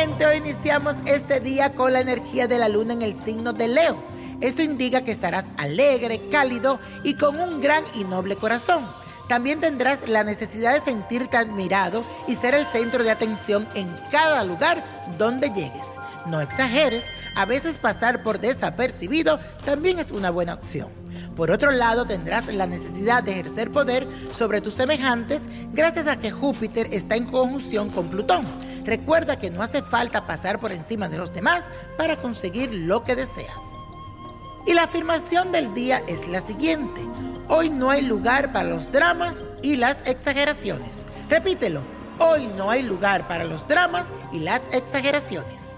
gente, hoy iniciamos este día con la energía de la luna en el signo de Leo. Esto indica que estarás alegre, cálido y con un gran y noble corazón. También tendrás la necesidad de sentirte admirado y ser el centro de atención en cada lugar donde llegues. No exageres, a veces pasar por desapercibido también es una buena opción. Por otro lado, tendrás la necesidad de ejercer poder sobre tus semejantes gracias a que Júpiter está en conjunción con Plutón. Recuerda que no hace falta pasar por encima de los demás para conseguir lo que deseas. Y la afirmación del día es la siguiente. Hoy no hay lugar para los dramas y las exageraciones. Repítelo. Hoy no hay lugar para los dramas y las exageraciones.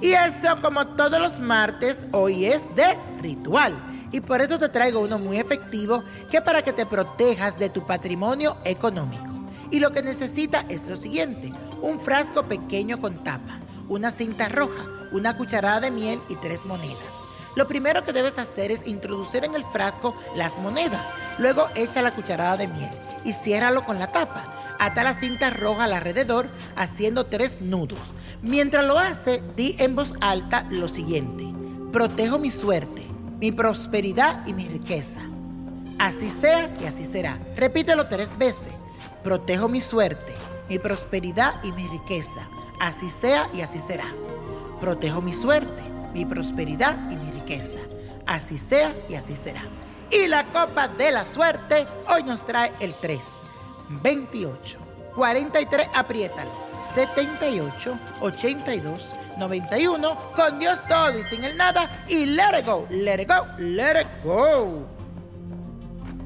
Y eso, como todos los martes, hoy es de ritual. Y por eso te traigo uno muy efectivo que para que te protejas de tu patrimonio económico. Y lo que necesita es lo siguiente, un frasco pequeño con tapa, una cinta roja, una cucharada de miel y tres monedas. Lo primero que debes hacer es introducir en el frasco las monedas. Luego echa la cucharada de miel y ciérralo con la tapa. Ata la cinta roja alrededor haciendo tres nudos. Mientras lo hace, di en voz alta lo siguiente. Protejo mi suerte, mi prosperidad y mi riqueza. Así sea y así será. Repítelo tres veces. Protejo mi suerte, mi prosperidad y mi riqueza. Así sea y así será. Protejo mi suerte, mi prosperidad y mi riqueza. Así sea y así será. Y la copa de la suerte hoy nos trae el 3. 28, 43, apriétalo, 78, 82, 91, con Dios todo y sin el nada, y let it go, let it go, let it go.